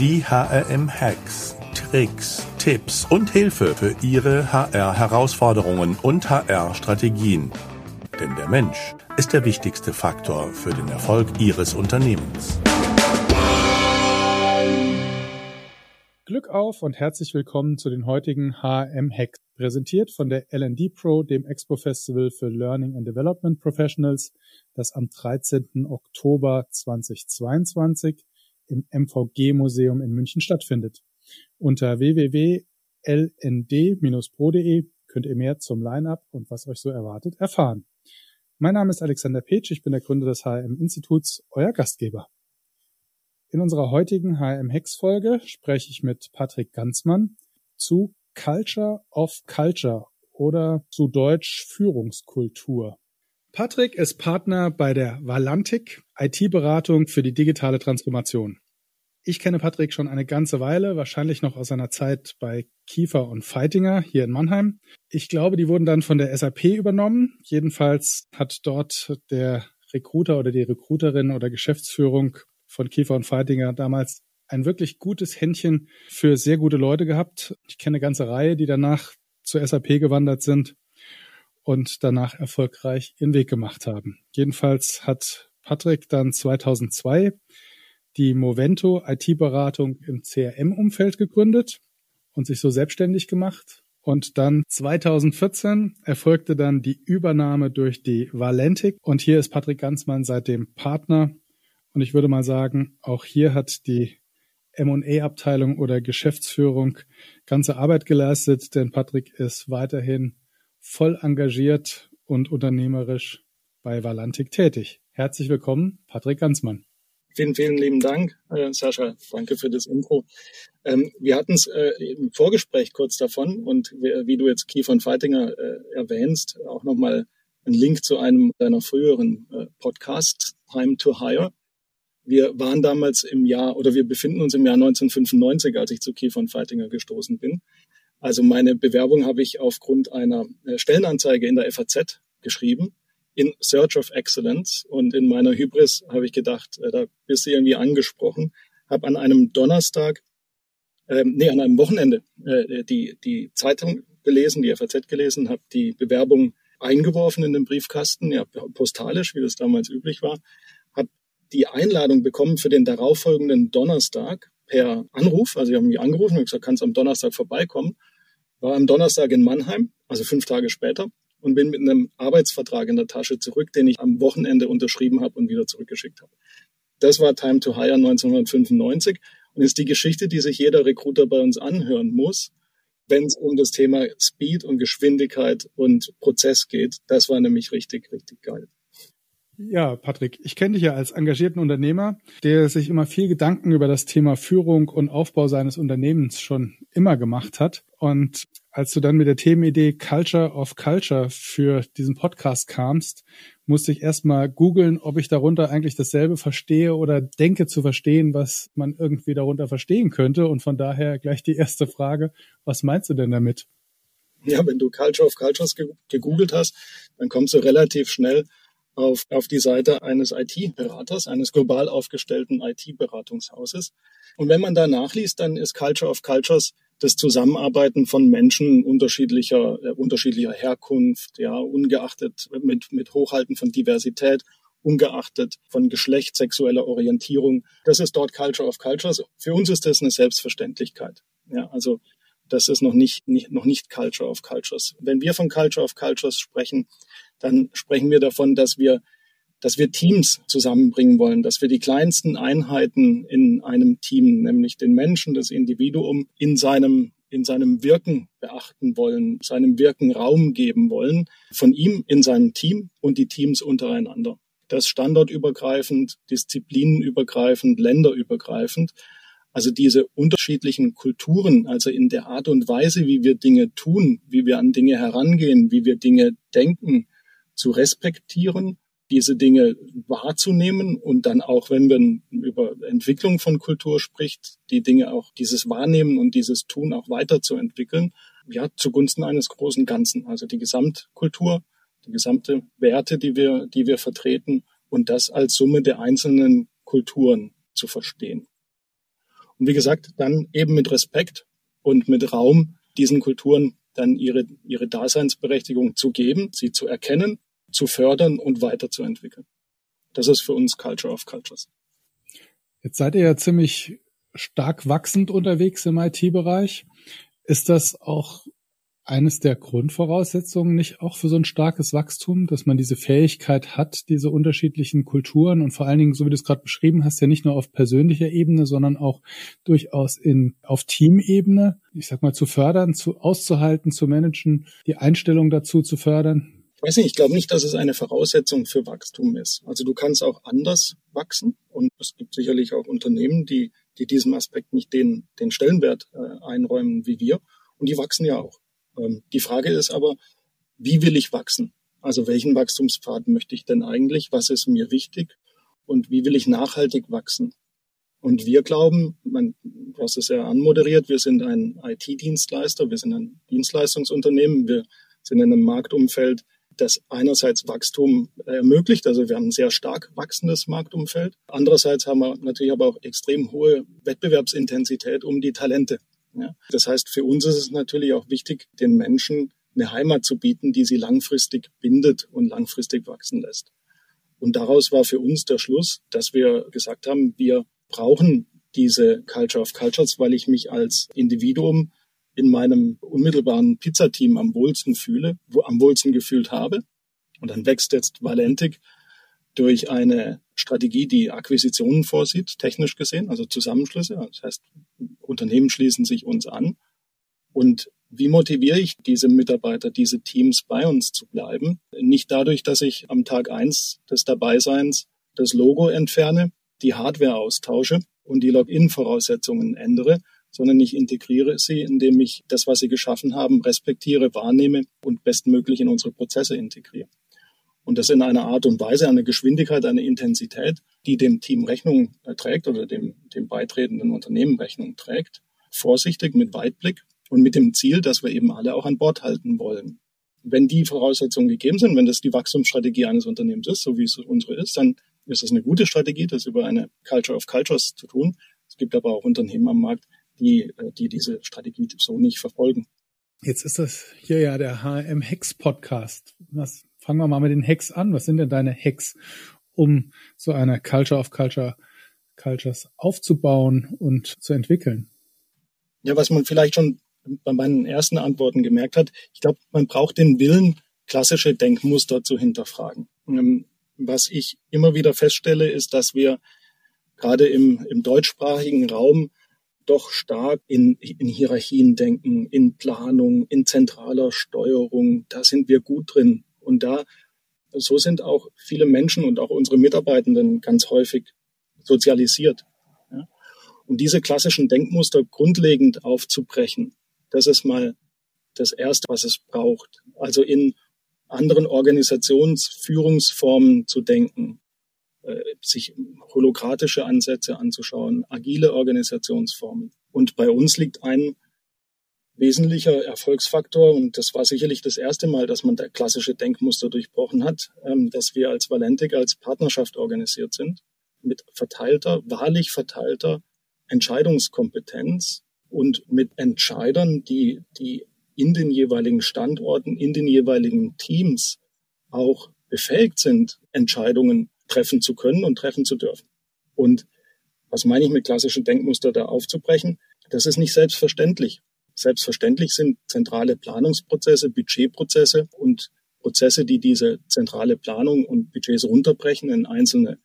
Die HRM-Hacks, Tricks, Tipps und Hilfe für Ihre HR-Herausforderungen und HR-Strategien. Denn der Mensch ist der wichtigste Faktor für den Erfolg Ihres Unternehmens. Glück auf und herzlich willkommen zu den heutigen HRM Hacks, präsentiert von der LD Pro, dem Expo Festival für Learning and Development Professionals, das am 13. Oktober 2022 im MVG-Museum in München stattfindet. Unter www.lnd-pro.de könnt ihr mehr zum Line-Up und was euch so erwartet erfahren. Mein Name ist Alexander Petsch, ich bin der Gründer des HM-Instituts, euer Gastgeber. In unserer heutigen HM-Hex-Folge spreche ich mit Patrick Ganzmann zu Culture of Culture oder zu Deutsch Führungskultur. Patrick ist Partner bei der Valantik, IT-Beratung für die digitale Transformation. Ich kenne Patrick schon eine ganze Weile, wahrscheinlich noch aus seiner Zeit bei Kiefer und Feitinger hier in Mannheim. Ich glaube, die wurden dann von der SAP übernommen. Jedenfalls hat dort der Recruiter oder die Recruiterin oder Geschäftsführung von Kiefer und Feitinger damals ein wirklich gutes Händchen für sehr gute Leute gehabt. Ich kenne eine ganze Reihe, die danach zur SAP gewandert sind und danach erfolgreich ihren Weg gemacht haben. Jedenfalls hat Patrick dann 2002 die Movento IT-Beratung im CRM-Umfeld gegründet und sich so selbstständig gemacht. Und dann 2014 erfolgte dann die Übernahme durch die Valentik. Und hier ist Patrick Ganzmann seitdem Partner. Und ich würde mal sagen, auch hier hat die M&A-Abteilung oder Geschäftsführung ganze Arbeit geleistet, denn Patrick ist weiterhin voll engagiert und unternehmerisch bei Valantik tätig. Herzlich willkommen, Patrick Ganzmann. Vielen, vielen lieben Dank, äh, Sascha. Danke für das Intro. Ähm, wir hatten es äh, im Vorgespräch kurz davon und wie, wie du jetzt Key von Feitinger äh, erwähnst, auch nochmal ein Link zu einem deiner früheren äh, Podcasts, Time to Hire. Wir waren damals im Jahr oder wir befinden uns im Jahr 1995, als ich zu Key von Feitinger gestoßen bin. Also meine Bewerbung habe ich aufgrund einer äh, Stellenanzeige in der FAZ geschrieben, in Search of Excellence. Und in meiner Hybris habe ich gedacht, äh, da bist du irgendwie angesprochen, habe an einem Donnerstag, ähm, nee, an einem Wochenende äh, die, die Zeitung gelesen, die FAZ gelesen, habe die Bewerbung eingeworfen in den Briefkasten, ja, postalisch, wie das damals üblich war, habe die Einladung bekommen für den darauffolgenden Donnerstag per Anruf. Also, ich habe mich angerufen und gesagt, kannst am Donnerstag vorbeikommen war am Donnerstag in Mannheim, also fünf Tage später, und bin mit einem Arbeitsvertrag in der Tasche zurück, den ich am Wochenende unterschrieben habe und wieder zurückgeschickt habe. Das war Time to Hire 1995 und ist die Geschichte, die sich jeder Recruiter bei uns anhören muss, wenn es um das Thema Speed und Geschwindigkeit und Prozess geht. Das war nämlich richtig, richtig geil. Ja, Patrick, ich kenne dich ja als engagierten Unternehmer, der sich immer viel Gedanken über das Thema Führung und Aufbau seines Unternehmens schon immer gemacht hat. Und als du dann mit der Themenidee Culture of Culture für diesen Podcast kamst, musste ich erstmal googeln, ob ich darunter eigentlich dasselbe verstehe oder denke zu verstehen, was man irgendwie darunter verstehen könnte. Und von daher gleich die erste Frage, was meinst du denn damit? Ja, wenn du Culture of Cultures gegoogelt hast, dann kommst du relativ schnell auf, auf die Seite eines IT-Beraters, eines global aufgestellten IT-Beratungshauses. Und wenn man da nachliest, dann ist Culture of Cultures das Zusammenarbeiten von Menschen unterschiedlicher, äh, unterschiedlicher Herkunft, ja, ungeachtet mit, mit Hochhalten von Diversität, ungeachtet von Geschlecht, sexueller Orientierung. Das ist dort Culture of Cultures. Für uns ist das eine Selbstverständlichkeit. Ja, also das ist noch nicht, nicht, noch nicht Culture of Cultures. Wenn wir von Culture of Cultures sprechen, dann sprechen wir davon, dass wir, dass wir Teams zusammenbringen wollen, dass wir die kleinsten Einheiten in einem Team, nämlich den Menschen, das Individuum, in seinem in seinem Wirken beachten wollen, seinem Wirken Raum geben wollen, von ihm in seinem Team und die Teams untereinander. Das standortübergreifend, disziplinenübergreifend, länderübergreifend. Also diese unterschiedlichen Kulturen, also in der Art und Weise, wie wir Dinge tun, wie wir an Dinge herangehen, wie wir Dinge denken, zu respektieren, diese Dinge wahrzunehmen und dann auch, wenn man über Entwicklung von Kultur spricht, die Dinge auch, dieses Wahrnehmen und dieses Tun auch weiterzuentwickeln, ja, zugunsten eines großen Ganzen. Also die Gesamtkultur, die gesamte Werte, die wir, die wir vertreten und das als Summe der einzelnen Kulturen zu verstehen. Und wie gesagt, dann eben mit Respekt und mit Raum diesen Kulturen dann ihre, ihre Daseinsberechtigung zu geben, sie zu erkennen, zu fördern und weiterzuentwickeln. Das ist für uns Culture of Cultures. Jetzt seid ihr ja ziemlich stark wachsend unterwegs im IT-Bereich. Ist das auch eines der Grundvoraussetzungen nicht auch für so ein starkes Wachstum, dass man diese Fähigkeit hat, diese unterschiedlichen Kulturen und vor allen Dingen, so wie du es gerade beschrieben hast, ja nicht nur auf persönlicher Ebene, sondern auch durchaus in, auf Teamebene, ich sag mal, zu fördern, zu, auszuhalten, zu managen, die Einstellung dazu zu fördern? Ich weiß nicht, ich glaube nicht, dass es eine Voraussetzung für Wachstum ist. Also du kannst auch anders wachsen und es gibt sicherlich auch Unternehmen, die, die diesem Aspekt nicht den, den Stellenwert äh, einräumen wie wir und die wachsen ja auch. Ähm, die Frage ist aber, wie will ich wachsen? Also welchen Wachstumspfad möchte ich denn eigentlich? Was ist mir wichtig? Und wie will ich nachhaltig wachsen? Und wir glauben, man, du hast es ja anmoderiert, wir sind ein IT-Dienstleister, wir sind ein Dienstleistungsunternehmen, wir sind in einem Marktumfeld, das einerseits Wachstum ermöglicht, also wir haben ein sehr stark wachsendes Marktumfeld. Andererseits haben wir natürlich aber auch extrem hohe Wettbewerbsintensität um die Talente. Ja. Das heißt, für uns ist es natürlich auch wichtig, den Menschen eine Heimat zu bieten, die sie langfristig bindet und langfristig wachsen lässt. Und daraus war für uns der Schluss, dass wir gesagt haben, wir brauchen diese Culture of Cultures, weil ich mich als Individuum in meinem unmittelbaren Pizzateam am wohlsten fühle, wo am wohlsten gefühlt habe. Und dann wächst jetzt Valentic durch eine Strategie, die Akquisitionen vorsieht, technisch gesehen, also Zusammenschlüsse. Das heißt, Unternehmen schließen sich uns an. Und wie motiviere ich diese Mitarbeiter, diese Teams bei uns zu bleiben? Nicht dadurch, dass ich am Tag eins des Dabeiseins das Logo entferne, die Hardware austausche und die Login-Voraussetzungen ändere, sondern ich integriere sie, indem ich das, was sie geschaffen haben, respektiere, wahrnehme und bestmöglich in unsere Prozesse integriere. Und das in einer Art und Weise, eine Geschwindigkeit, eine Intensität, die dem Team Rechnung äh, trägt oder dem, dem beitretenden Unternehmen Rechnung trägt. Vorsichtig, mit Weitblick und mit dem Ziel, dass wir eben alle auch an Bord halten wollen. Wenn die Voraussetzungen gegeben sind, wenn das die Wachstumsstrategie eines Unternehmens ist, so wie es unsere ist, dann ist es eine gute Strategie, das über eine Culture of Cultures zu tun. Es gibt aber auch Unternehmen am Markt, die, äh, die diese Strategie so nicht verfolgen. Jetzt ist das hier ja der HM Hex Podcast. Was fangen wir mal mit den Hacks an. Was sind denn deine Hacks, um so eine Culture of Culture Cultures aufzubauen und zu entwickeln? Ja, was man vielleicht schon bei meinen ersten Antworten gemerkt hat, ich glaube, man braucht den Willen, klassische Denkmuster zu hinterfragen. Ähm, was ich immer wieder feststelle, ist, dass wir gerade im, im deutschsprachigen Raum doch stark in, in Hierarchien denken, in Planung, in zentraler Steuerung. Da sind wir gut drin. Und da, so sind auch viele Menschen und auch unsere Mitarbeitenden ganz häufig sozialisiert. Ja. Und diese klassischen Denkmuster grundlegend aufzubrechen, das ist mal das Erste, was es braucht. Also in anderen Organisationsführungsformen zu denken, sich holokratische Ansätze anzuschauen, agile Organisationsformen. Und bei uns liegt ein wesentlicher Erfolgsfaktor, und das war sicherlich das erste Mal, dass man der klassische Denkmuster durchbrochen hat, ähm, dass wir als Valentik als Partnerschaft organisiert sind, mit verteilter, wahrlich verteilter Entscheidungskompetenz und mit Entscheidern, die, die in den jeweiligen Standorten, in den jeweiligen Teams auch befähigt sind, Entscheidungen treffen zu können und treffen zu dürfen. Und was meine ich mit klassischen Denkmuster da aufzubrechen? Das ist nicht selbstverständlich. Selbstverständlich sind zentrale Planungsprozesse, Budgetprozesse und Prozesse, die diese zentrale Planung und Budgets runterbrechen in einzelne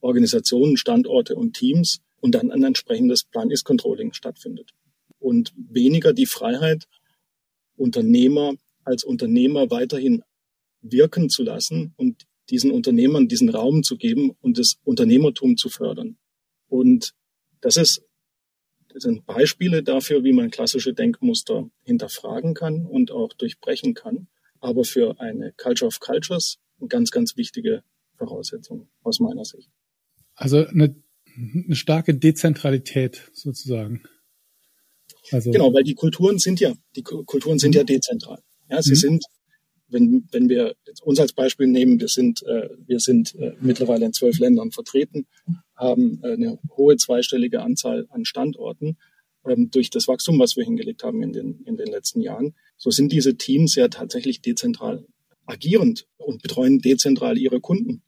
Organisationen, Standorte und Teams und dann ein entsprechendes Plan-Ist-Controlling stattfindet. Und weniger die Freiheit, Unternehmer als Unternehmer weiterhin wirken zu lassen und diesen Unternehmern diesen Raum zu geben und das Unternehmertum zu fördern. Und das ist das sind Beispiele dafür, wie man klassische Denkmuster hinterfragen kann und auch durchbrechen kann. Aber für eine Culture of Cultures eine ganz, ganz wichtige Voraussetzung aus meiner Sicht. Also eine, eine starke Dezentralität sozusagen. Also genau, weil die Kulturen sind ja, die Kulturen sind ja dezentral. Ja, sie mhm. sind wenn, wenn wir uns als Beispiel nehmen, wir sind, äh, wir sind äh, mittlerweile in zwölf Ländern vertreten, haben äh, eine hohe zweistellige Anzahl an Standorten ähm, durch das Wachstum, was wir hingelegt haben in den, in den letzten Jahren. So sind diese Teams ja tatsächlich dezentral agierend und betreuen dezentral ihre Kunden.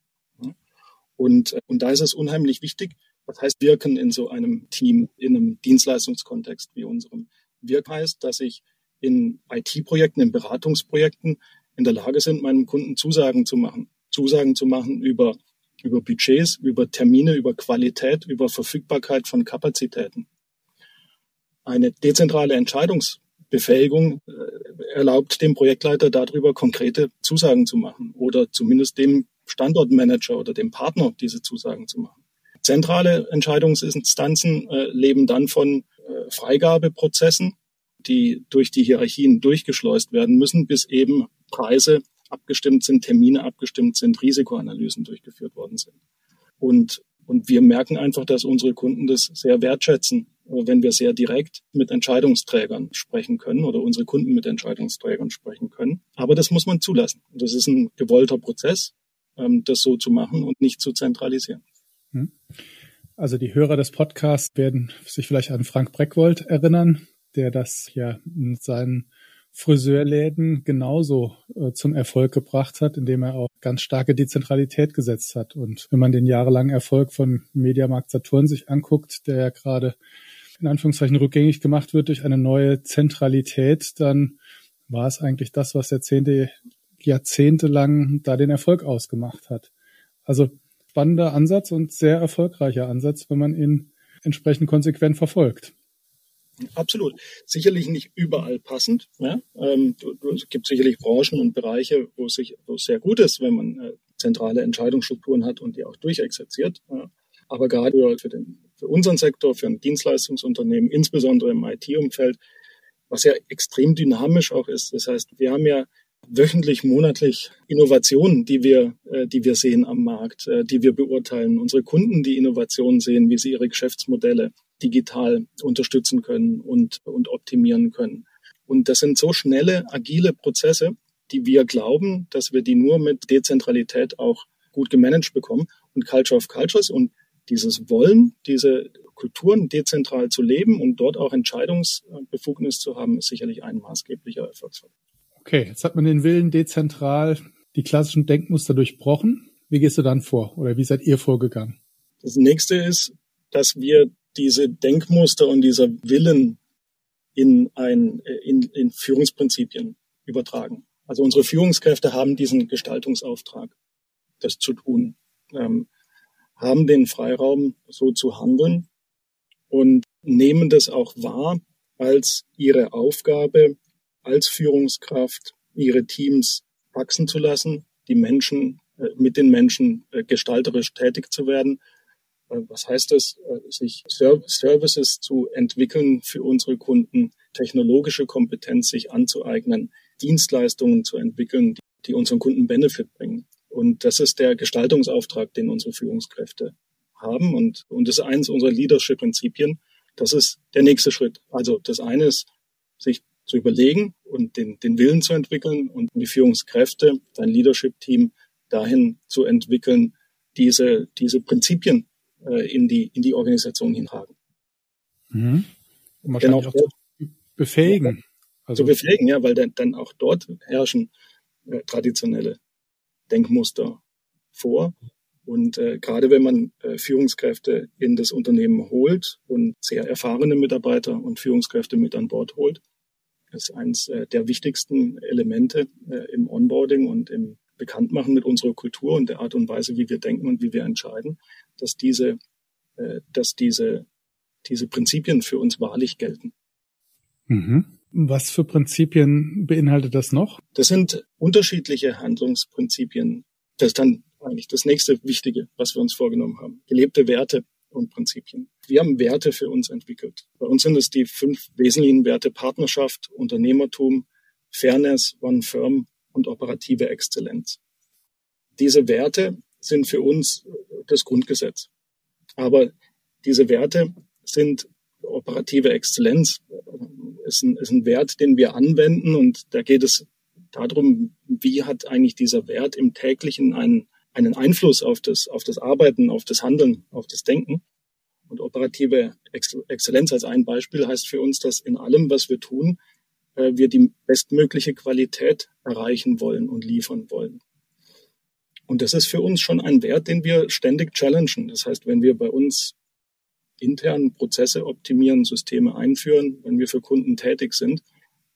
Und, und da ist es unheimlich wichtig, was heißt wirken in so einem Team, in einem Dienstleistungskontext wie unserem. Wirk heißt, dass ich in IT-Projekten, in Beratungsprojekten in der Lage sind, meinem Kunden Zusagen zu machen. Zusagen zu machen über, über Budgets, über Termine, über Qualität, über Verfügbarkeit von Kapazitäten. Eine dezentrale Entscheidungsbefähigung äh, erlaubt dem Projektleiter darüber konkrete Zusagen zu machen oder zumindest dem Standortmanager oder dem Partner diese Zusagen zu machen. Zentrale Entscheidungsinstanzen äh, leben dann von äh, Freigabeprozessen, die durch die Hierarchien durchgeschleust werden müssen, bis eben Preise abgestimmt sind, Termine abgestimmt sind, Risikoanalysen durchgeführt worden sind. Und, und wir merken einfach, dass unsere Kunden das sehr wertschätzen, wenn wir sehr direkt mit Entscheidungsträgern sprechen können oder unsere Kunden mit Entscheidungsträgern sprechen können. Aber das muss man zulassen. Das ist ein gewollter Prozess, ähm, das so zu machen und nicht zu zentralisieren. Hm. Also die Hörer des Podcasts werden sich vielleicht an Frank Breckwold erinnern, der das ja mit seinen Friseurläden genauso äh, zum Erfolg gebracht hat, indem er auch ganz starke Dezentralität gesetzt hat. Und wenn man den jahrelangen Erfolg von Mediamarkt Saturn sich anguckt, der ja gerade in Anführungszeichen rückgängig gemacht wird durch eine neue Zentralität, dann war es eigentlich das, was Jahrzehnte, jahrzehntelang da den Erfolg ausgemacht hat. Also spannender Ansatz und sehr erfolgreicher Ansatz, wenn man ihn entsprechend konsequent verfolgt. Absolut. Sicherlich nicht überall passend. Ja? Ähm, es gibt sicherlich Branchen und Bereiche, wo es, sich, wo es sehr gut ist, wenn man äh, zentrale Entscheidungsstrukturen hat und die auch durchexerziert. Ja? Aber gerade für, den, für unseren Sektor, für ein Dienstleistungsunternehmen, insbesondere im IT-Umfeld, was ja extrem dynamisch auch ist. Das heißt, wir haben ja wöchentlich, monatlich Innovationen, die wir, äh, die wir sehen am Markt, äh, die wir beurteilen. Unsere Kunden, die Innovationen sehen, wie sie ihre Geschäftsmodelle digital unterstützen können und, und optimieren können. Und das sind so schnelle, agile Prozesse, die wir glauben, dass wir die nur mit Dezentralität auch gut gemanagt bekommen. Und Culture of Cultures und dieses Wollen, diese Kulturen dezentral zu leben und dort auch Entscheidungsbefugnis zu haben, ist sicherlich ein maßgeblicher Erfolgsfaktor. Okay, jetzt hat man den Willen dezentral die klassischen Denkmuster durchbrochen. Wie gehst du dann vor oder wie seid ihr vorgegangen? Das nächste ist, dass wir diese Denkmuster und dieser Willen in, ein, in, in Führungsprinzipien übertragen. Also unsere Führungskräfte haben diesen Gestaltungsauftrag, das zu tun, ähm, haben den Freiraum, so zu handeln und nehmen das auch wahr als ihre Aufgabe, als Führungskraft ihre Teams wachsen zu lassen, die Menschen äh, mit den Menschen äh, gestalterisch tätig zu werden was heißt es, äh, sich Services zu entwickeln für unsere Kunden, technologische Kompetenz sich anzueignen, Dienstleistungen zu entwickeln, die unseren Kunden Benefit bringen. Und das ist der Gestaltungsauftrag, den unsere Führungskräfte haben. Und, und das ist eines unserer Leadership-Prinzipien. Das ist der nächste Schritt. Also das eine ist, sich zu überlegen und den, den Willen zu entwickeln und die Führungskräfte, dein Leadership-Team dahin zu entwickeln, diese, diese Prinzipien äh, in, die, in die Organisation hintragen. Mhm. Und wahrscheinlich auch zu befähigen. Also zu befähigen, ja, weil dann, dann auch dort herrschen äh, traditionelle Denkmuster vor. Und äh, gerade wenn man äh, Führungskräfte in das Unternehmen holt und sehr erfahrene Mitarbeiter und Führungskräfte mit an Bord holt, ist eines äh, der wichtigsten Elemente äh, im Onboarding und im Bekanntmachen mit unserer Kultur und der Art und Weise, wie wir denken und wie wir entscheiden, dass diese, äh, dass diese, diese Prinzipien für uns wahrlich gelten. Mhm. Was für Prinzipien beinhaltet das noch? Das sind unterschiedliche Handlungsprinzipien. Das ist dann eigentlich das nächste Wichtige, was wir uns vorgenommen haben. Gelebte Werte und Prinzipien. Wir haben Werte für uns entwickelt. Bei uns sind es die fünf wesentlichen Werte Partnerschaft, Unternehmertum, Fairness, One Firm und operative Exzellenz. Diese Werte sind für uns das Grundgesetz. Aber diese Werte sind operative Exzellenz, ist ein, ist ein Wert, den wir anwenden und da geht es darum, wie hat eigentlich dieser Wert im täglichen einen, einen Einfluss auf das, auf das Arbeiten, auf das Handeln, auf das Denken. Und operative Exzellenz als ein Beispiel heißt für uns, dass in allem, was wir tun, äh, wir die bestmögliche Qualität erreichen wollen und liefern wollen. Und das ist für uns schon ein Wert, den wir ständig challengen. Das heißt, wenn wir bei uns intern Prozesse optimieren, Systeme einführen, wenn wir für Kunden tätig sind,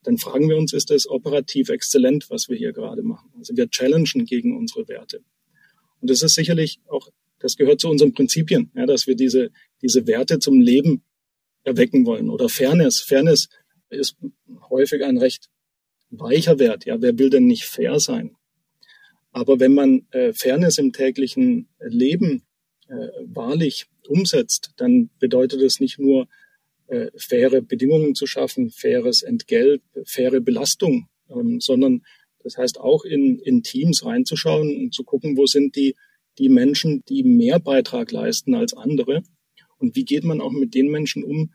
dann fragen wir uns, ist das operativ exzellent, was wir hier gerade machen? Also wir challengen gegen unsere Werte. Und das ist sicherlich auch, das gehört zu unseren Prinzipien, ja, dass wir diese, diese Werte zum Leben erwecken wollen. Oder Fairness. Fairness ist häufig ein recht weicher Wert. Ja, wer will denn nicht fair sein? Aber wenn man äh, Fairness im täglichen Leben äh, wahrlich umsetzt, dann bedeutet es nicht nur äh, faire Bedingungen zu schaffen, faires Entgelt, faire Belastung, ähm, sondern das heißt auch in, in Teams reinzuschauen und zu gucken, wo sind die, die Menschen, die mehr Beitrag leisten als andere und wie geht man auch mit den Menschen um,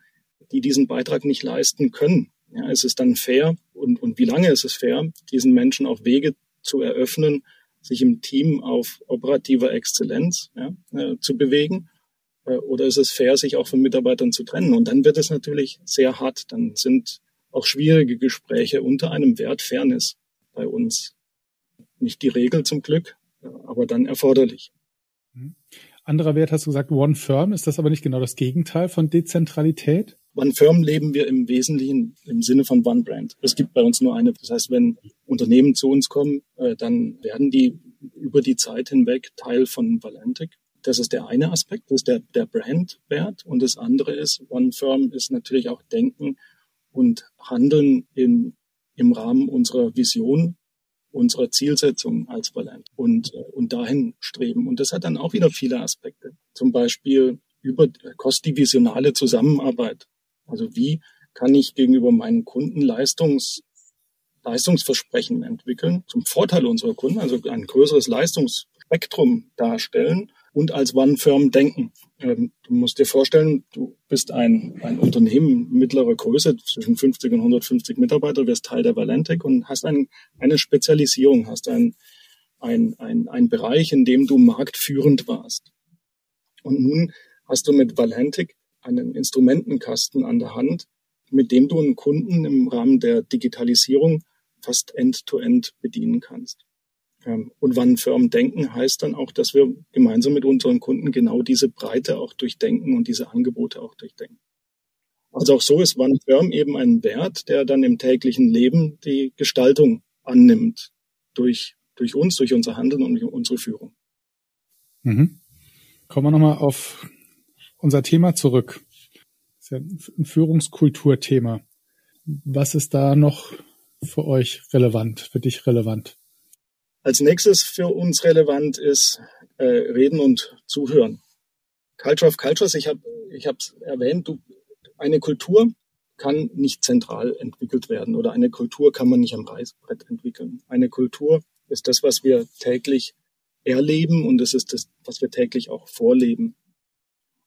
die diesen Beitrag nicht leisten können. Ja, ist es dann fair und, und wie lange ist es fair, diesen Menschen auch Wege zu eröffnen, sich im Team auf operativer Exzellenz ja, äh, zu bewegen äh, oder ist es fair, sich auch von Mitarbeitern zu trennen? Und dann wird es natürlich sehr hart. Dann sind auch schwierige Gespräche unter einem Wert Fairness bei uns. Nicht die Regel zum Glück, aber dann erforderlich. Mhm. Anderer Wert hast du gesagt, One Firm. Ist das aber nicht genau das Gegenteil von Dezentralität? One Firm leben wir im Wesentlichen im Sinne von One Brand. Es gibt bei uns nur eine. Das heißt, wenn Unternehmen zu uns kommen, äh, dann werden die über die Zeit hinweg Teil von Valentic. Das ist der eine Aspekt, das ist der, der Brandwert. Und das andere ist, One Firm ist natürlich auch Denken und Handeln im, im Rahmen unserer Vision, unserer Zielsetzung als Valent und, äh, und dahin streben. Und das hat dann auch wieder viele Aspekte. Zum Beispiel über kostdivisionale Zusammenarbeit. Also wie kann ich gegenüber meinen Kunden Leistungs, Leistungsversprechen entwickeln, zum Vorteil unserer Kunden, also ein größeres Leistungsspektrum darstellen und als One-Firm denken. Ähm, du musst dir vorstellen, du bist ein, ein Unternehmen mittlerer Größe, zwischen 50 und 150 Mitarbeiter, wirst Teil der Valentec und hast ein, eine Spezialisierung, hast ein, ein, ein, ein Bereich, in dem du marktführend warst. Und nun hast du mit Valentec einen Instrumentenkasten an der Hand, mit dem du einen Kunden im Rahmen der Digitalisierung fast end-to-end -end bedienen kannst. Ähm, und wann Firmen denken, heißt dann auch, dass wir gemeinsam mit unseren Kunden genau diese Breite auch durchdenken und diese Angebote auch durchdenken. Also auch so ist One Firm eben ein Wert, der dann im täglichen Leben die Gestaltung annimmt durch, durch uns, durch unser Handeln und unsere Führung. Mhm. Kommen wir nochmal auf unser Thema zurück. Das ist ja ein Führungskulturthema. Was ist da noch für euch relevant, für dich relevant? Als nächstes für uns relevant ist äh, Reden und Zuhören. Culture of Cultures, ich habe ich es erwähnt, du, eine Kultur kann nicht zentral entwickelt werden oder eine Kultur kann man nicht am Reißbrett entwickeln. Eine Kultur ist das, was wir täglich erleben und es ist das, was wir täglich auch vorleben.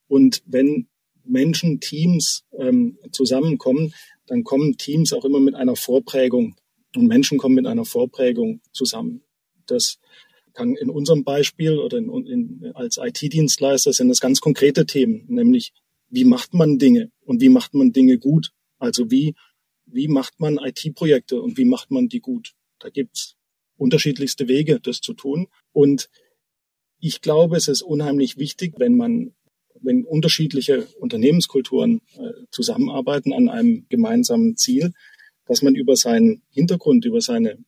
Und wenn Menschen, Teams ähm, zusammenkommen, dann kommen Teams auch immer mit einer Vorprägung und Menschen kommen mit einer Vorprägung zusammen. Das kann in unserem Beispiel oder in, in, als IT-Dienstleister sind das ganz konkrete Themen, nämlich wie macht man Dinge und wie macht man Dinge gut? Also wie, wie macht man IT-Projekte und wie macht man die gut? Da gibt's unterschiedlichste Wege, das zu tun. Und ich glaube, es ist unheimlich wichtig, wenn man, wenn unterschiedliche Unternehmenskulturen äh, zusammenarbeiten an einem gemeinsamen Ziel, dass man über seinen Hintergrund, über seine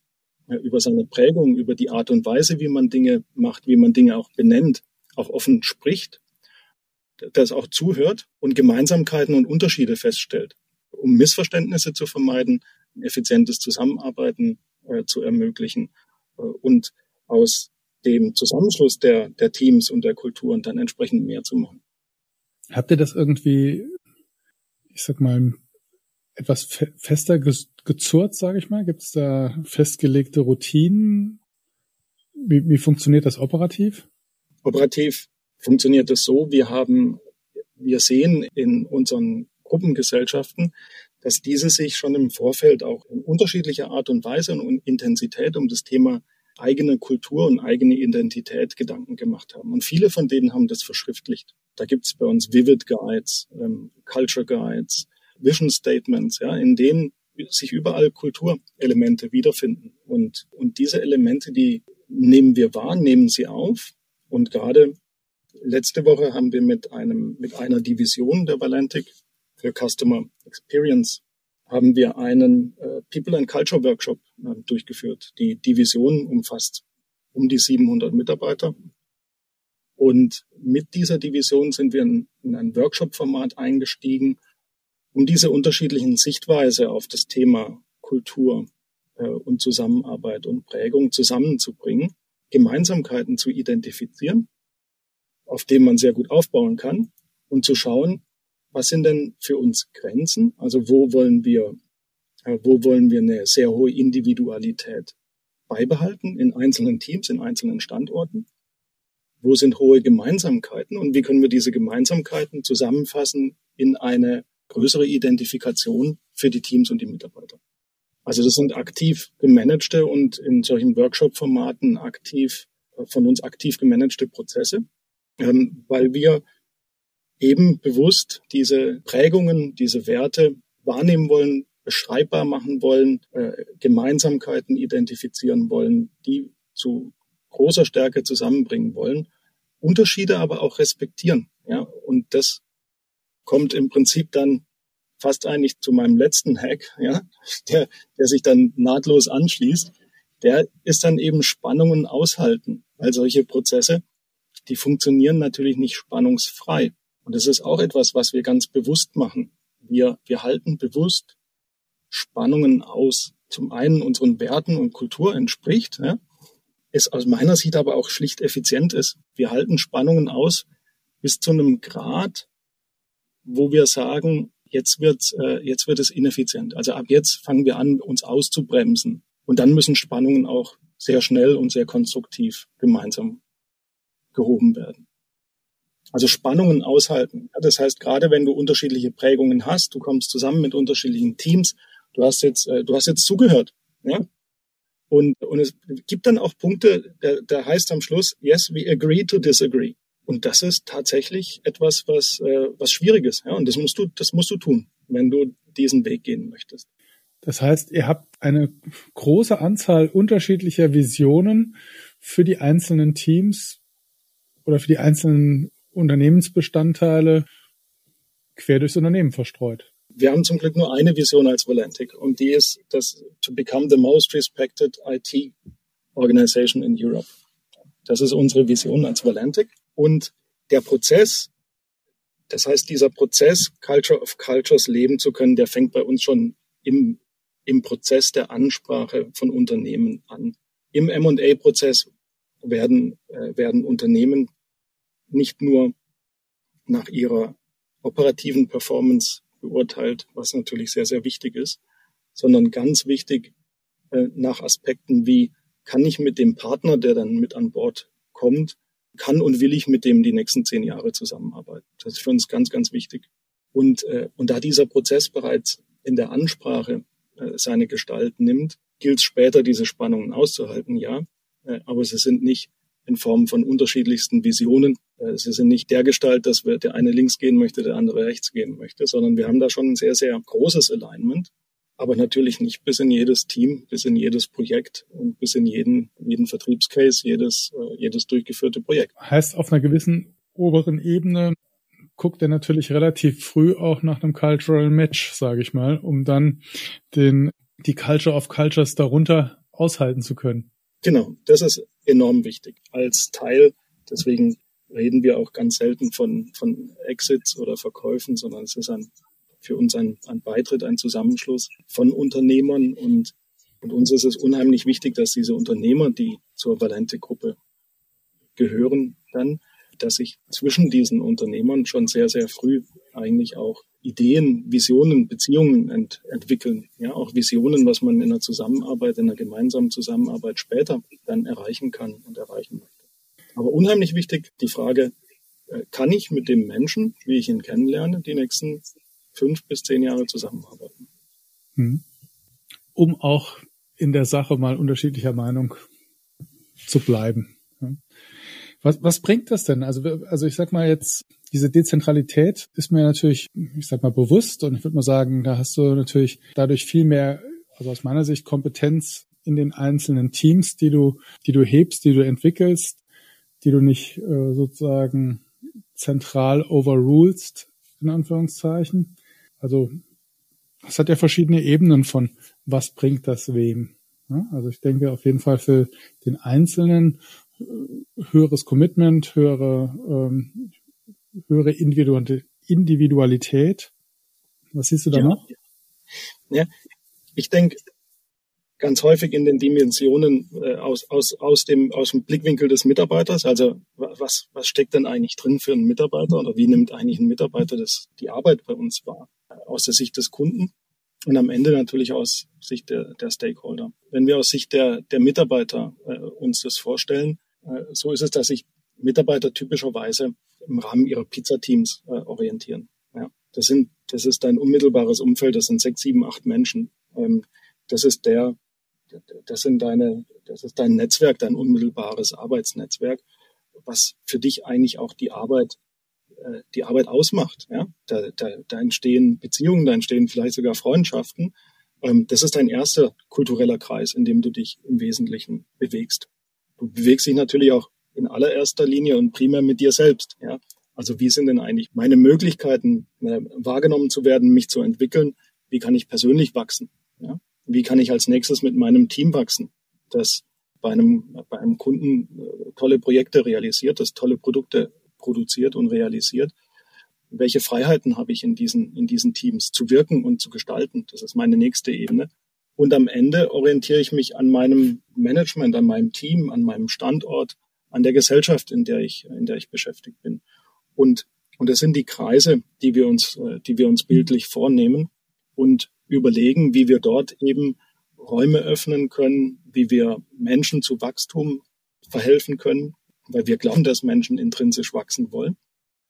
über seine Prägung, über die Art und Weise, wie man Dinge macht, wie man Dinge auch benennt, auch offen spricht, das auch zuhört und Gemeinsamkeiten und Unterschiede feststellt, um Missverständnisse zu vermeiden, effizientes Zusammenarbeiten äh, zu ermöglichen äh, und aus dem Zusammenschluss der, der Teams und der Kulturen dann entsprechend mehr zu machen. Habt ihr das irgendwie, ich sag mal, etwas fe fester ge gezurrt, sage ich mal? Gibt es da festgelegte Routinen? Wie, wie funktioniert das operativ? Operativ funktioniert es so, wir haben, wir sehen in unseren Gruppengesellschaften, dass diese sich schon im Vorfeld auch in unterschiedlicher Art und Weise und Intensität um das Thema eigene Kultur und eigene Identität Gedanken gemacht haben. Und viele von denen haben das verschriftlicht. Da gibt's bei uns Vivid Guides, ähm, Culture Guides, Vision Statements, ja, in denen sich überall Kulturelemente wiederfinden. Und, und diese Elemente, die nehmen wir wahr, nehmen sie auf. Und gerade letzte Woche haben wir mit einem, mit einer Division der Valentic für Customer Experience haben wir einen äh, People and Culture Workshop äh, durchgeführt. Die Division umfasst um die 700 Mitarbeiter. Und mit dieser Division sind wir in, in ein Workshop-Format eingestiegen, um diese unterschiedlichen Sichtweise auf das Thema Kultur äh, und Zusammenarbeit und Prägung zusammenzubringen, Gemeinsamkeiten zu identifizieren, auf denen man sehr gut aufbauen kann und zu schauen, was sind denn für uns Grenzen? Also wo wollen wir, äh, wo wollen wir eine sehr hohe Individualität beibehalten in einzelnen Teams, in einzelnen Standorten? Wo sind hohe Gemeinsamkeiten und wie können wir diese Gemeinsamkeiten zusammenfassen in eine größere Identifikation für die Teams und die Mitarbeiter? Also das sind aktiv gemanagte und in solchen Workshop-Formaten aktiv, äh, von uns aktiv gemanagte Prozesse, ähm, weil wir eben bewusst diese Prägungen, diese Werte wahrnehmen wollen, beschreibbar machen wollen, äh, Gemeinsamkeiten identifizieren wollen, die zu großer Stärke zusammenbringen wollen, Unterschiede aber auch respektieren. Ja, und das kommt im Prinzip dann fast eigentlich zu meinem letzten Hack, ja, der, der sich dann nahtlos anschließt. Der ist dann eben Spannungen aushalten, weil solche Prozesse, die funktionieren natürlich nicht spannungsfrei. Und das ist auch etwas, was wir ganz bewusst machen. Wir, wir halten bewusst Spannungen aus. Zum einen unseren Werten und Kultur entspricht, ja, es aus meiner Sicht aber auch schlicht effizient ist. Wir halten Spannungen aus bis zu einem Grad, wo wir sagen, jetzt wird, äh, jetzt wird es ineffizient. Also ab jetzt fangen wir an, uns auszubremsen. Und dann müssen Spannungen auch sehr schnell und sehr konstruktiv gemeinsam gehoben werden. Also Spannungen aushalten. Das heißt, gerade wenn du unterschiedliche Prägungen hast, du kommst zusammen mit unterschiedlichen Teams, du hast jetzt, äh, du hast jetzt zugehört, ja. Und, und es gibt dann auch Punkte, da, da heißt am Schluss, yes, we agree to disagree. Und das ist tatsächlich etwas, was, äh, was Schwieriges. Ja? Und das musst du, das musst du tun, wenn du diesen Weg gehen möchtest. Das heißt, ihr habt eine große Anzahl unterschiedlicher Visionen für die einzelnen Teams oder für die einzelnen Unternehmensbestandteile quer durchs Unternehmen verstreut. Wir haben zum Glück nur eine Vision als Volantic und die ist, das to become the most respected IT organization in Europe. Das ist unsere Vision als Volantic und der Prozess, das heißt, dieser Prozess, Culture of Cultures leben zu können, der fängt bei uns schon im, im Prozess der Ansprache von Unternehmen an. Im M&A-Prozess werden, äh, werden Unternehmen nicht nur nach ihrer operativen Performance beurteilt, was natürlich sehr, sehr wichtig ist, sondern ganz wichtig äh, nach Aspekten wie, kann ich mit dem Partner, der dann mit an Bord kommt, kann und will ich mit dem die nächsten zehn Jahre zusammenarbeiten. Das ist für uns ganz, ganz wichtig. Und, äh, und da dieser Prozess bereits in der Ansprache äh, seine Gestalt nimmt, gilt später diese Spannungen auszuhalten, ja. Äh, aber sie sind nicht in Form von unterschiedlichsten Visionen. Äh, sie sind nicht der Gestalt, dass wir, der eine links gehen möchte, der andere rechts gehen möchte, sondern wir haben da schon ein sehr, sehr großes Alignment. Aber natürlich nicht bis in jedes Team, bis in jedes Projekt und bis in jeden, jeden Vertriebscase, jedes, äh, jedes durchgeführte Projekt. Heißt, auf einer gewissen oberen Ebene guckt er natürlich relativ früh auch nach einem Cultural Match, sage ich mal, um dann den, die Culture of Cultures darunter aushalten zu können. Genau, das ist enorm wichtig als Teil. Deswegen reden wir auch ganz selten von, von Exits oder Verkäufen, sondern es ist ein, für uns ein, ein Beitritt, ein Zusammenschluss von Unternehmern und, und uns ist es unheimlich wichtig, dass diese Unternehmer, die zur Valente-Gruppe gehören, dann, dass sich zwischen diesen Unternehmern schon sehr, sehr früh eigentlich auch Ideen, Visionen, Beziehungen ent entwickeln. Ja, auch Visionen, was man in einer Zusammenarbeit, in einer gemeinsamen Zusammenarbeit später dann erreichen kann und erreichen möchte. Aber unheimlich wichtig die Frage, äh, kann ich mit dem Menschen, wie ich ihn kennenlerne, die nächsten fünf bis zehn Jahre zusammenarbeiten? Hm. Um auch in der Sache mal unterschiedlicher Meinung zu bleiben. Was, was bringt das denn? Also, also ich sag mal jetzt, diese Dezentralität ist mir natürlich, ich sag mal, bewusst und ich würde mal sagen, da hast du natürlich dadurch viel mehr, also aus meiner Sicht, Kompetenz in den einzelnen Teams, die du, die du hebst, die du entwickelst, die du nicht äh, sozusagen zentral overrulst, in Anführungszeichen. Also es hat ja verschiedene Ebenen von, was bringt das wem. Ja, also ich denke auf jeden Fall für den Einzelnen äh, höheres Commitment, höhere, ähm, höhere Individualität. Was siehst du da ja. noch? Ja, ich denke, ganz häufig in den Dimensionen äh, aus, aus, aus, dem, aus dem Blickwinkel des Mitarbeiters. Also was, was steckt denn eigentlich drin für einen Mitarbeiter oder wie nimmt eigentlich ein Mitarbeiter das, die Arbeit bei uns wahr? Aus der Sicht des Kunden und am Ende natürlich aus Sicht der, der Stakeholder. Wenn wir aus Sicht der, der Mitarbeiter äh, uns das vorstellen, äh, so ist es, dass sich Mitarbeiter typischerweise im Rahmen ihrer Pizzateams äh, orientieren. Ja, das sind, das ist dein unmittelbares Umfeld, das sind sechs, sieben, acht Menschen. Ähm, das ist der, das sind deine, das ist dein Netzwerk, dein unmittelbares Arbeitsnetzwerk, was für dich eigentlich auch die Arbeit, äh, die Arbeit ausmacht. Ja? Da, da, da entstehen Beziehungen, da entstehen vielleicht sogar Freundschaften. Ähm, das ist dein erster kultureller Kreis, in dem du dich im Wesentlichen bewegst. Du bewegst dich natürlich auch in allererster Linie und primär mit dir selbst. Ja? Also wie sind denn eigentlich meine Möglichkeiten, äh, wahrgenommen zu werden, mich zu entwickeln? Wie kann ich persönlich wachsen? Ja? wie kann ich als nächstes mit meinem Team wachsen, das bei einem, bei einem Kunden äh, tolle Projekte realisiert, das tolle Produkte produziert und realisiert. Welche Freiheiten habe ich in diesen, in diesen Teams zu wirken und zu gestalten? Das ist meine nächste Ebene. Und am Ende orientiere ich mich an meinem Management, an meinem Team, an meinem Standort, an der Gesellschaft, in der ich, in der ich beschäftigt bin. Und, und das sind die Kreise, die wir uns, äh, die wir uns bildlich vornehmen. Und überlegen, wie wir dort eben Räume öffnen können, wie wir Menschen zu Wachstum verhelfen können, weil wir glauben, dass Menschen intrinsisch wachsen wollen,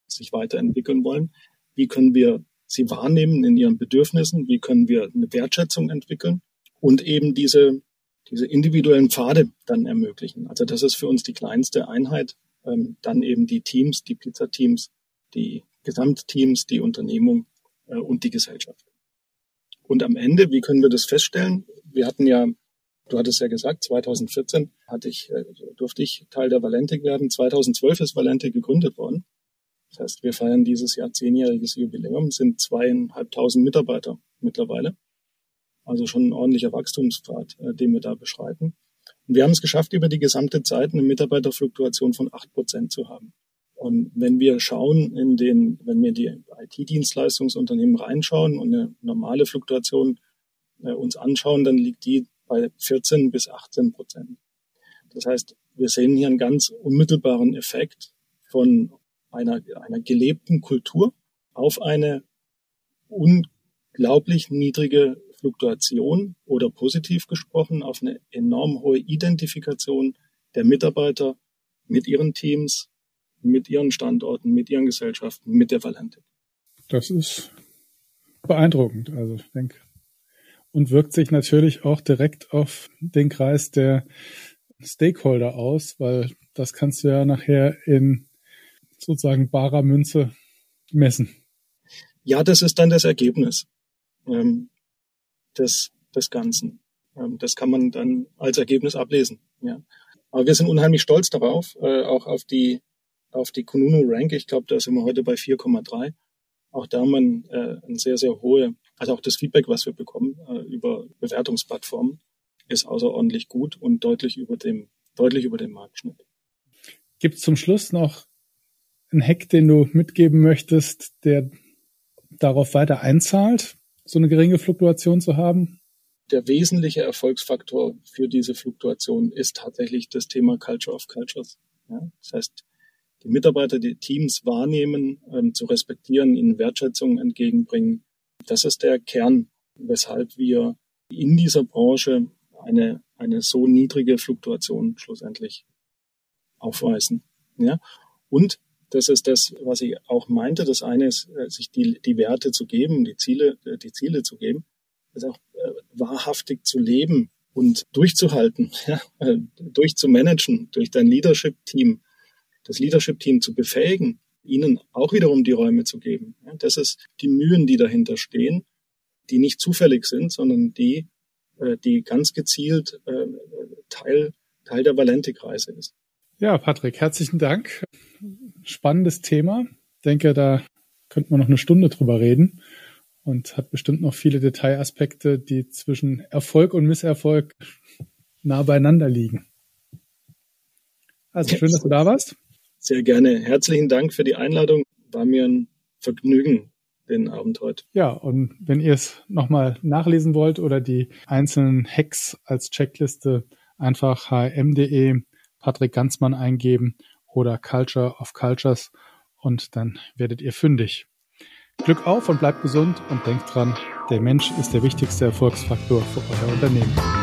sich weiterentwickeln wollen. Wie können wir sie wahrnehmen in ihren Bedürfnissen? Wie können wir eine Wertschätzung entwickeln und eben diese, diese individuellen Pfade dann ermöglichen? Also das ist für uns die kleinste Einheit. Ähm, dann eben die Teams, die Pizza-Teams, die Gesamtteams, die Unternehmung äh, und die Gesellschaft. Und am Ende, wie können wir das feststellen? Wir hatten ja, du hattest ja gesagt, 2014 hatte ich, äh, durfte ich Teil der Valentik werden. 2012 ist Valentik gegründet worden. Das heißt, wir feiern dieses Jahr zehnjähriges Jubiläum, sind zweieinhalbtausend Mitarbeiter mittlerweile. Also schon ein ordentlicher Wachstumspfad, äh, den wir da beschreiten. Und wir haben es geschafft, über die gesamte Zeit eine Mitarbeiterfluktuation von acht Prozent zu haben. Und wenn wir schauen in den, wenn wir die IT-Dienstleistungsunternehmen reinschauen und eine normale Fluktuation äh, uns anschauen, dann liegt die bei 14 bis 18 Prozent. Das heißt, wir sehen hier einen ganz unmittelbaren Effekt von einer, einer gelebten Kultur auf eine unglaublich niedrige Fluktuation oder positiv gesprochen auf eine enorm hohe Identifikation der Mitarbeiter mit ihren Teams, mit ihren Standorten, mit ihren Gesellschaften, mit der Valentik. Das ist beeindruckend, also ich denke. Und wirkt sich natürlich auch direkt auf den Kreis der Stakeholder aus, weil das kannst du ja nachher in sozusagen barer Münze messen. Ja, das ist dann das Ergebnis ähm, des, des Ganzen. Ähm, das kann man dann als Ergebnis ablesen. Ja. Aber wir sind unheimlich stolz darauf, äh, auch auf die auf die Kununu Rank. Ich glaube, da sind wir heute bei 4,3. Auch da haben wir äh, ein sehr, sehr hohe, also auch das Feedback, was wir bekommen äh, über Bewertungsplattformen, ist außerordentlich gut und deutlich über dem, deutlich über dem Marktschnitt. Gibt es zum Schluss noch einen Hack, den du mitgeben möchtest, der darauf weiter einzahlt, so eine geringe Fluktuation zu haben? Der wesentliche Erfolgsfaktor für diese Fluktuation ist tatsächlich das Thema Culture of Cultures. Ja? Das heißt, die Mitarbeiter, die Teams wahrnehmen, ähm, zu respektieren, ihnen Wertschätzung entgegenbringen. Das ist der Kern, weshalb wir in dieser Branche eine, eine so niedrige Fluktuation schlussendlich aufweisen. Ja? Und das ist das, was ich auch meinte. Das eine ist, äh, sich die, die Werte zu geben, die Ziele, äh, die Ziele zu geben. also auch äh, wahrhaftig zu leben und durchzuhalten, ja, durchzumanagen, durch dein Leadership-Team, das Leadership-Team zu befähigen, ihnen auch wiederum die Räume zu geben. Ja, das ist die Mühen, die dahinter stehen, die nicht zufällig sind, sondern die, die ganz gezielt Teil, Teil der Valentik-Reise ist. Ja, Patrick, herzlichen Dank. Spannendes Thema. Ich denke, da könnte man noch eine Stunde drüber reden und hat bestimmt noch viele Detailaspekte, die zwischen Erfolg und Misserfolg nah beieinander liegen. Also schön, dass du da warst. Sehr gerne. Herzlichen Dank für die Einladung. War mir ein Vergnügen, den Abend heute. Ja, und wenn ihr es nochmal nachlesen wollt oder die einzelnen Hacks als Checkliste, einfach hm.de Patrick Ganzmann eingeben oder Culture of Cultures und dann werdet ihr fündig. Glück auf und bleibt gesund und denkt dran, der Mensch ist der wichtigste Erfolgsfaktor für euer Unternehmen.